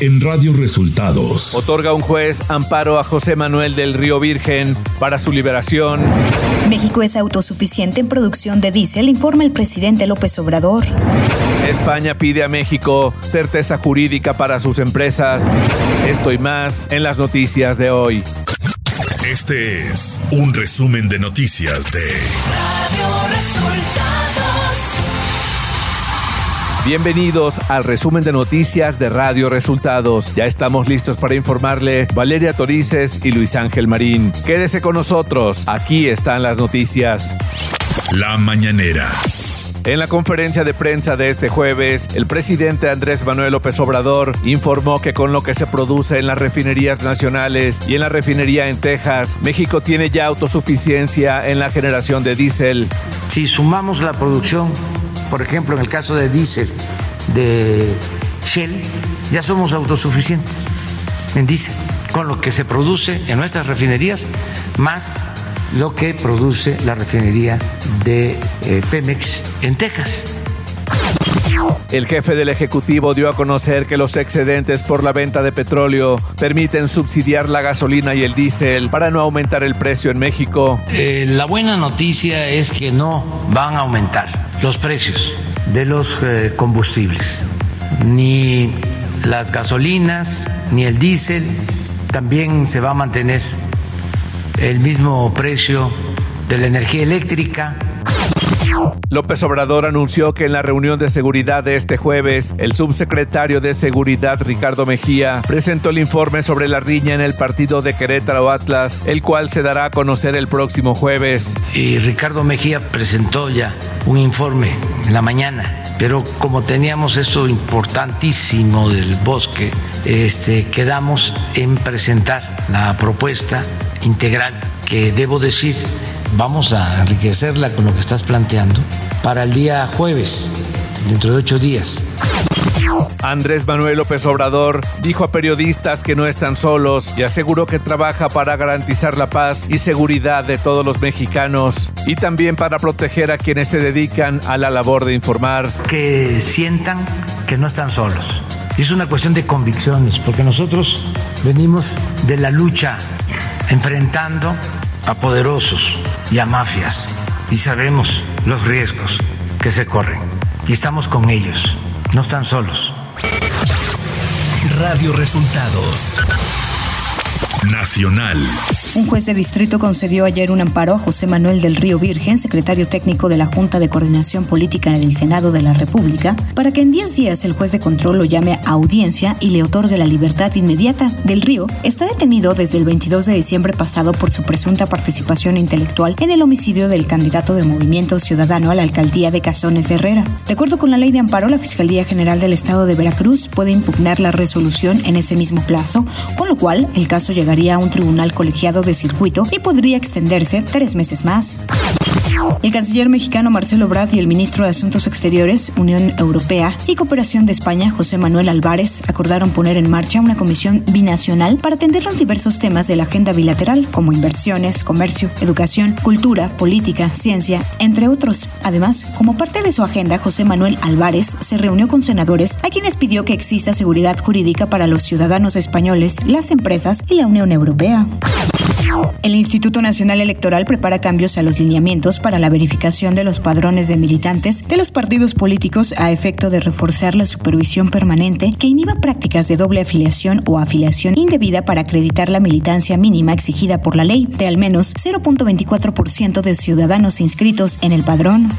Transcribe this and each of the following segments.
en Radio Resultados. Otorga un juez amparo a José Manuel del Río Virgen para su liberación. México es autosuficiente en producción de diésel, informa el presidente López Obrador. España pide a México certeza jurídica para sus empresas. Esto y más en las noticias de hoy. Este es un resumen de noticias de Radio Resultados. Bienvenidos al resumen de noticias de Radio Resultados. Ya estamos listos para informarle Valeria Torices y Luis Ángel Marín. Quédese con nosotros, aquí están las noticias. La mañanera. En la conferencia de prensa de este jueves, el presidente Andrés Manuel López Obrador informó que con lo que se produce en las refinerías nacionales y en la refinería en Texas, México tiene ya autosuficiencia en la generación de diésel. Si sumamos la producción, por ejemplo, en el caso de diésel de Shell, ya somos autosuficientes en diésel, con lo que se produce en nuestras refinerías, más lo que produce la refinería de eh, Pemex en Texas. El jefe del Ejecutivo dio a conocer que los excedentes por la venta de petróleo permiten subsidiar la gasolina y el diésel para no aumentar el precio en México. Eh, la buena noticia es que no van a aumentar los precios de los eh, combustibles, ni las gasolinas, ni el diésel, también se va a mantener el mismo precio de la energía eléctrica. López Obrador anunció que en la reunión de seguridad de este jueves, el subsecretario de Seguridad Ricardo Mejía presentó el informe sobre la riña en el partido de Querétaro Atlas, el cual se dará a conocer el próximo jueves. Y Ricardo Mejía presentó ya un informe en la mañana, pero como teníamos esto importantísimo del bosque, este, quedamos en presentar la propuesta integral que debo decir vamos a enriquecerla con lo que estás planteando para el día jueves, dentro de ocho días. Andrés Manuel López Obrador dijo a periodistas que no están solos y aseguró que trabaja para garantizar la paz y seguridad de todos los mexicanos y también para proteger a quienes se dedican a la labor de informar. Que sientan que no están solos. Es una cuestión de convicciones, porque nosotros venimos de la lucha enfrentando a poderosos y a mafias y sabemos los riesgos que se corren y estamos con ellos, no están solos. Radio Resultados Nacional. Un juez de distrito concedió ayer un amparo a José Manuel del Río Virgen, secretario técnico de la Junta de Coordinación Política en el Senado de la República, para que en 10 días el juez de control lo llame a audiencia y le otorgue la libertad inmediata. Del Río está detenido desde el 22 de diciembre pasado por su presunta participación intelectual en el homicidio del candidato de Movimiento Ciudadano a la alcaldía de Cazones de Herrera. De acuerdo con la ley de amparo, la Fiscalía General del Estado de Veracruz puede impugnar la resolución en ese mismo plazo, con lo cual el caso llegaría a un tribunal colegiado de circuito y podría extenderse tres meses más. El canciller mexicano Marcelo Brad y el ministro de Asuntos Exteriores, Unión Europea y Cooperación de España, José Manuel Álvarez, acordaron poner en marcha una comisión binacional para atender los diversos temas de la agenda bilateral, como inversiones, comercio, educación, cultura, política, ciencia, entre otros. Además, como parte de su agenda, José Manuel Álvarez se reunió con senadores a quienes pidió que exista seguridad jurídica para los ciudadanos españoles, las empresas y la Unión Europea. El Instituto Nacional Electoral prepara cambios a los lineamientos para la verificación de los padrones de militantes de los partidos políticos a efecto de reforzar la supervisión permanente que inhiba prácticas de doble afiliación o afiliación indebida para acreditar la militancia mínima exigida por la ley de al menos 0.24% de ciudadanos inscritos en el padrón.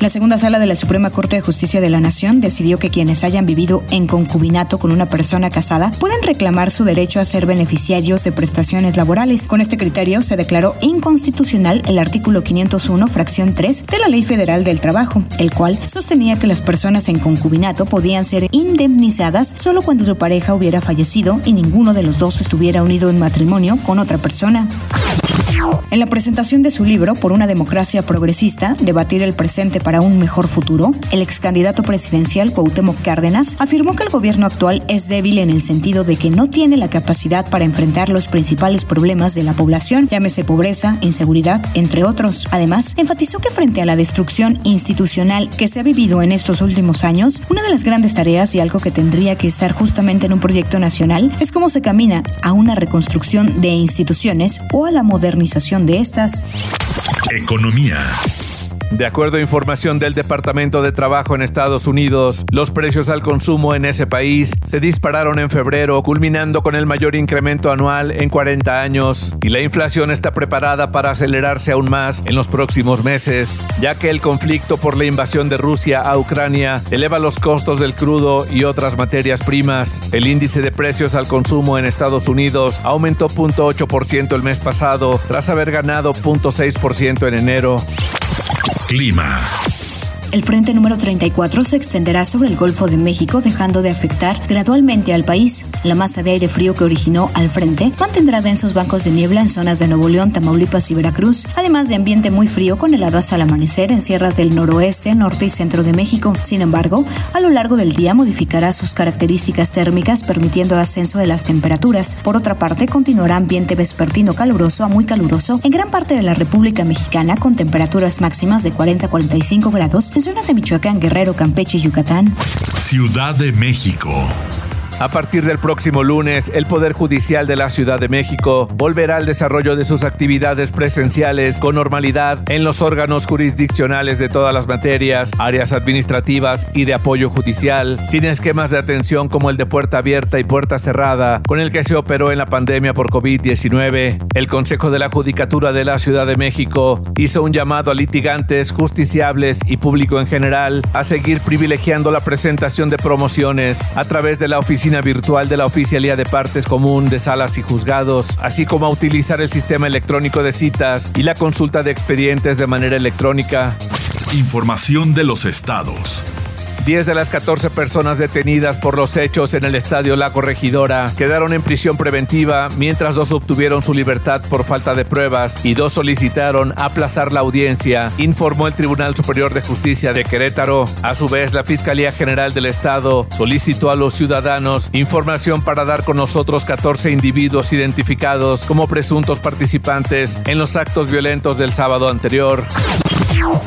La segunda sala de la Suprema Corte de Justicia de la Nación decidió que quienes hayan vivido en concubinato con una persona casada pueden reclamar su derecho a ser beneficiarios de prestaciones laborales. Con este criterio se declaró inconstitucional el artículo 501, fracción 3 de la Ley Federal del Trabajo, el cual sostenía que las personas en concubinato podían ser indemnizadas solo cuando su pareja hubiera fallecido y ninguno de los dos estuviera unido en matrimonio con otra persona. En la presentación de su libro Por una democracia progresista, debatir el presente para un mejor futuro, el ex candidato presidencial Cuauhtémoc Cárdenas afirmó que el gobierno actual es débil en el sentido de que no tiene la capacidad para enfrentar los principales problemas de la población, llámese pobreza, inseguridad, entre otros. Además, enfatizó que frente a la destrucción institucional que se ha vivido en estos últimos años, una de las grandes tareas y algo que tendría que estar justamente en un proyecto nacional es cómo se camina a una reconstrucción de instituciones o a la modernización de estas. Economía. De acuerdo a información del Departamento de Trabajo en Estados Unidos, los precios al consumo en ese país se dispararon en febrero, culminando con el mayor incremento anual en 40 años, y la inflación está preparada para acelerarse aún más en los próximos meses, ya que el conflicto por la invasión de Rusia a Ucrania eleva los costos del crudo y otras materias primas. El índice de precios al consumo en Estados Unidos aumentó 0.8% el mes pasado, tras haber ganado 0.6% en enero. Clima. El frente número 34 se extenderá sobre el Golfo de México, dejando de afectar gradualmente al país. La masa de aire frío que originó al frente mantendrá densos bancos de niebla en zonas de Nuevo León, Tamaulipas y Veracruz, además de ambiente muy frío con heladas al amanecer en sierras del noroeste, norte y centro de México. Sin embargo, a lo largo del día modificará sus características térmicas, permitiendo ascenso de las temperaturas. Por otra parte, continuará ambiente vespertino caluroso a muy caluroso en gran parte de la República Mexicana, con temperaturas máximas de 40 a 45 grados en zonas de Michoacán, Guerrero, Campeche y Yucatán. Ciudad de México. A partir del próximo lunes, el Poder Judicial de la Ciudad de México volverá al desarrollo de sus actividades presenciales con normalidad en los órganos jurisdiccionales de todas las materias, áreas administrativas y de apoyo judicial, sin esquemas de atención como el de puerta abierta y puerta cerrada, con el que se operó en la pandemia por COVID-19. El Consejo de la Judicatura de la Ciudad de México hizo un llamado a litigantes, justiciables y público en general a seguir privilegiando la presentación de promociones a través de la oficina virtual de la Oficialía de Partes Común de Salas y Juzgados, así como a utilizar el sistema electrónico de citas y la consulta de expedientes de manera electrónica. Información de los estados. 10 de las 14 personas detenidas por los hechos en el estadio La Corregidora quedaron en prisión preventiva, mientras dos obtuvieron su libertad por falta de pruebas y dos solicitaron aplazar la audiencia, informó el Tribunal Superior de Justicia de Querétaro. A su vez, la Fiscalía General del Estado solicitó a los ciudadanos información para dar con nosotros 14 individuos identificados como presuntos participantes en los actos violentos del sábado anterior.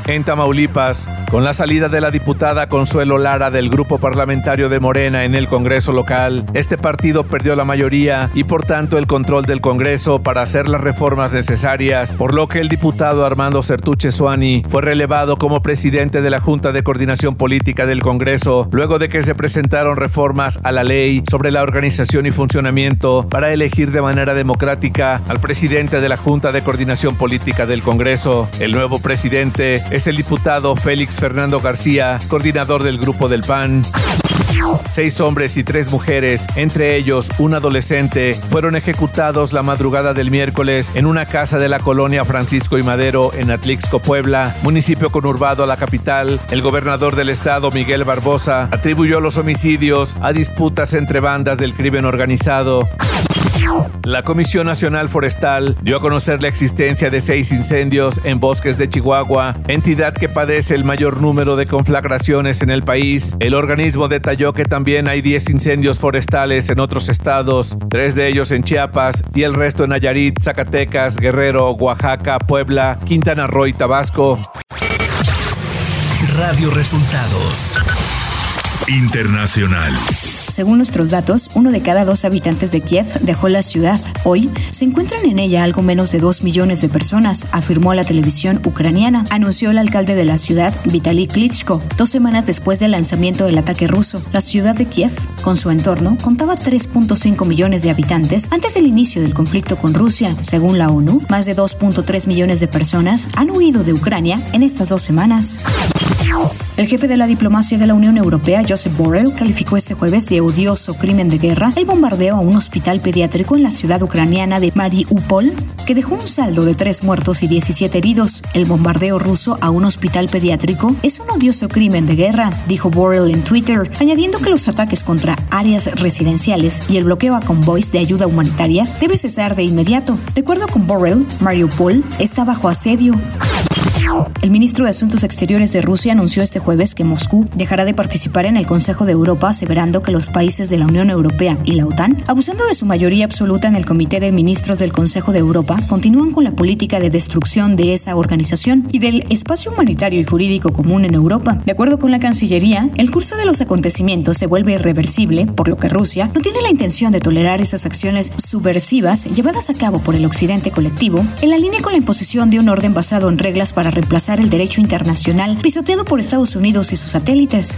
En Tamaulipas, con la salida de la diputada Consuelo Lara del grupo parlamentario de Morena en el Congreso local, este partido perdió la mayoría y por tanto el control del Congreso para hacer las reformas necesarias, por lo que el diputado Armando Certuche Suani fue relevado como presidente de la Junta de Coordinación Política del Congreso, luego de que se presentaron reformas a la ley sobre la organización y funcionamiento para elegir de manera democrática al presidente de la Junta de Coordinación Política del Congreso. El nuevo presidente es el diputado Félix Fernando García, coordinador del Grupo del PAN. Seis hombres y tres mujeres, entre ellos un adolescente, fueron ejecutados la madrugada del miércoles en una casa de la colonia Francisco y Madero en Atlixco, Puebla, municipio conurbado a la capital. El gobernador del estado, Miguel Barbosa, atribuyó los homicidios a disputas entre bandas del crimen organizado. La Comisión Nacional Forestal dio a conocer la existencia de seis incendios en bosques de Chihuahua, entidad que padece el mayor número de conflagraciones en el país. El organismo detalló que también hay 10 incendios forestales en otros estados, tres de ellos en Chiapas y el resto en Nayarit, Zacatecas, Guerrero, Oaxaca, Puebla, Quintana Roo y Tabasco. Radio Resultados. Internacional. Según nuestros datos, uno de cada dos habitantes de Kiev dejó la ciudad. Hoy se encuentran en ella algo menos de dos millones de personas, afirmó la televisión ucraniana, anunció el alcalde de la ciudad, Vitaly Klitschko, dos semanas después del lanzamiento del ataque ruso. La ciudad de Kiev, con su entorno, contaba 3.5 millones de habitantes antes del inicio del conflicto con Rusia. Según la ONU, más de 2.3 millones de personas han huido de Ucrania en estas dos semanas. El jefe de la diplomacia de la Unión Europea, Joseph Borrell, calificó este jueves de odioso crimen de guerra el bombardeo a un hospital pediátrico en la ciudad ucraniana de Mariupol, que dejó un saldo de tres muertos y 17 heridos. El bombardeo ruso a un hospital pediátrico es un odioso crimen de guerra, dijo Borrell en Twitter, añadiendo que los ataques contra áreas residenciales y el bloqueo a convoys de ayuda humanitaria debe cesar de inmediato. De acuerdo con Borrell, Mariupol está bajo asedio. El ministro de Asuntos Exteriores de Rusia anunció este jueves que Moscú dejará de participar en el Consejo de Europa, aseverando que los países de la Unión Europea y la OTAN, abusando de su mayoría absoluta en el Comité de Ministros del Consejo de Europa, continúan con la política de destrucción de esa organización y del espacio humanitario y jurídico común en Europa. De acuerdo con la Cancillería, el curso de los acontecimientos se vuelve irreversible, por lo que Rusia no tiene la intención de tolerar esas acciones subversivas llevadas a cabo por el Occidente colectivo, en la línea con la imposición de un orden basado en reglas para reemplazar el derecho internacional pisoteado por Estados Unidos y sus satélites.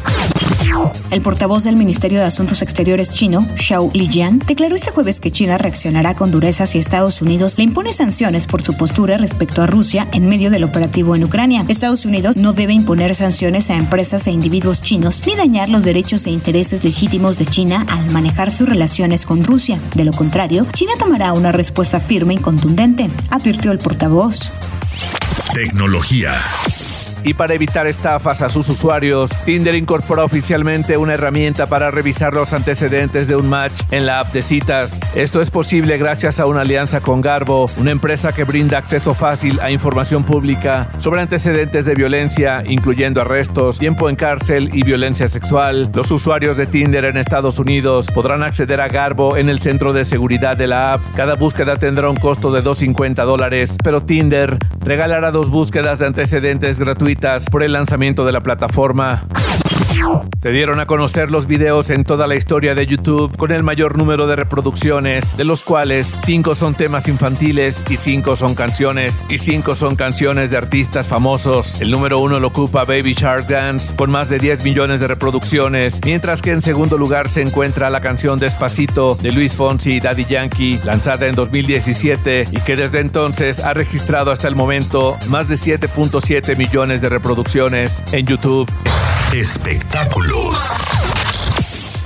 El portavoz del Ministerio de Asuntos Exteriores chino, Xiao Lijian, declaró este jueves que China reaccionará con dureza si Estados Unidos le impone sanciones por su postura respecto a Rusia en medio del operativo en Ucrania. Estados Unidos no debe imponer sanciones a empresas e individuos chinos ni dañar los derechos e intereses legítimos de China al manejar sus relaciones con Rusia. De lo contrario, China tomará una respuesta firme y contundente, advirtió el portavoz. Tecnología. Y para evitar estafas a sus usuarios, Tinder incorporó oficialmente una herramienta para revisar los antecedentes de un match en la app de citas. Esto es posible gracias a una alianza con Garbo, una empresa que brinda acceso fácil a información pública sobre antecedentes de violencia, incluyendo arrestos, tiempo en cárcel y violencia sexual. Los usuarios de Tinder en Estados Unidos podrán acceder a Garbo en el centro de seguridad de la app. Cada búsqueda tendrá un costo de 2.50 dólares, pero Tinder regalará dos búsquedas de antecedentes por el lanzamiento de la plataforma. Se dieron a conocer los videos en toda la historia de YouTube con el mayor número de reproducciones, de los cuales 5 son temas infantiles y 5 son canciones, y 5 son canciones de artistas famosos. El número 1 lo ocupa Baby Shark Dance con más de 10 millones de reproducciones, mientras que en segundo lugar se encuentra la canción Despacito de Luis Fonsi y Daddy Yankee, lanzada en 2017 y que desde entonces ha registrado hasta el momento más de 7.7 millones de reproducciones en YouTube. Espectáculos.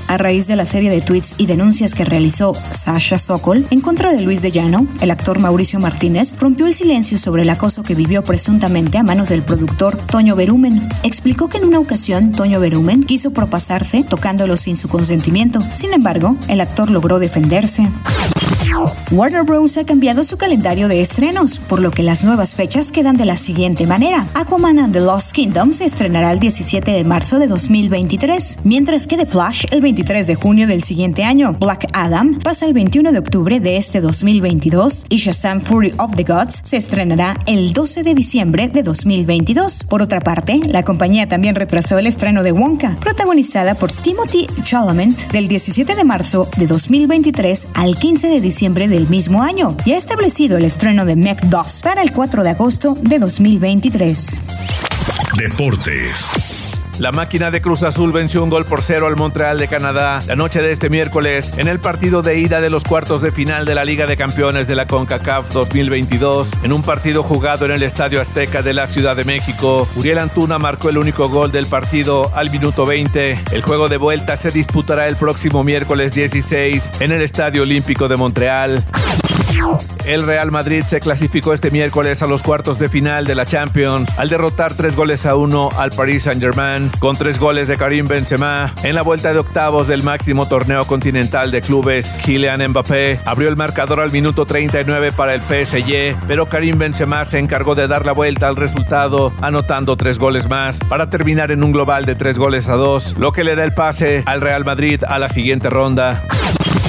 A raíz de la serie de tweets y denuncias que realizó Sasha Sokol en contra de Luis de Llano, el actor Mauricio Martínez rompió el silencio sobre el acoso que vivió presuntamente a manos del productor Toño Berumen. Explicó que en una ocasión Toño Berumen quiso propasarse tocándolo sin su consentimiento. Sin embargo, el actor logró defenderse. Warner Bros. ha cambiado su calendario de estrenos, por lo que las nuevas fechas quedan de la siguiente manera. Aquaman and the Lost Kingdom se estrenará el 17 de marzo de 2023, mientras que The Flash el 23 de junio del siguiente año. Black Adam pasa el 21 de octubre de este 2022 y Shazam Fury of the Gods se estrenará el 12 de diciembre de 2022. Por otra parte, la compañía también retrasó el estreno de Wonka, protagonizada por Timothy Chalamet, del 17 de marzo de 2023 al 15 de diciembre del mismo año y ha establecido el estreno de Mech 2 para el 4 de agosto de 2023. Deportes. La máquina de Cruz Azul venció un gol por cero al Montreal de Canadá la noche de este miércoles en el partido de ida de los cuartos de final de la Liga de Campeones de la CONCACAF 2022. En un partido jugado en el Estadio Azteca de la Ciudad de México, Uriel Antuna marcó el único gol del partido al minuto 20. El juego de vuelta se disputará el próximo miércoles 16 en el Estadio Olímpico de Montreal. El Real Madrid se clasificó este miércoles a los cuartos de final de la Champions al derrotar tres goles a uno al Paris Saint-Germain con tres goles de Karim Benzema. En la vuelta de octavos del máximo torneo continental de clubes, Kylian Mbappé abrió el marcador al minuto 39 para el PSG, pero Karim Benzema se encargó de dar la vuelta al resultado anotando tres goles más para terminar en un global de tres goles a dos, lo que le da el pase al Real Madrid a la siguiente ronda.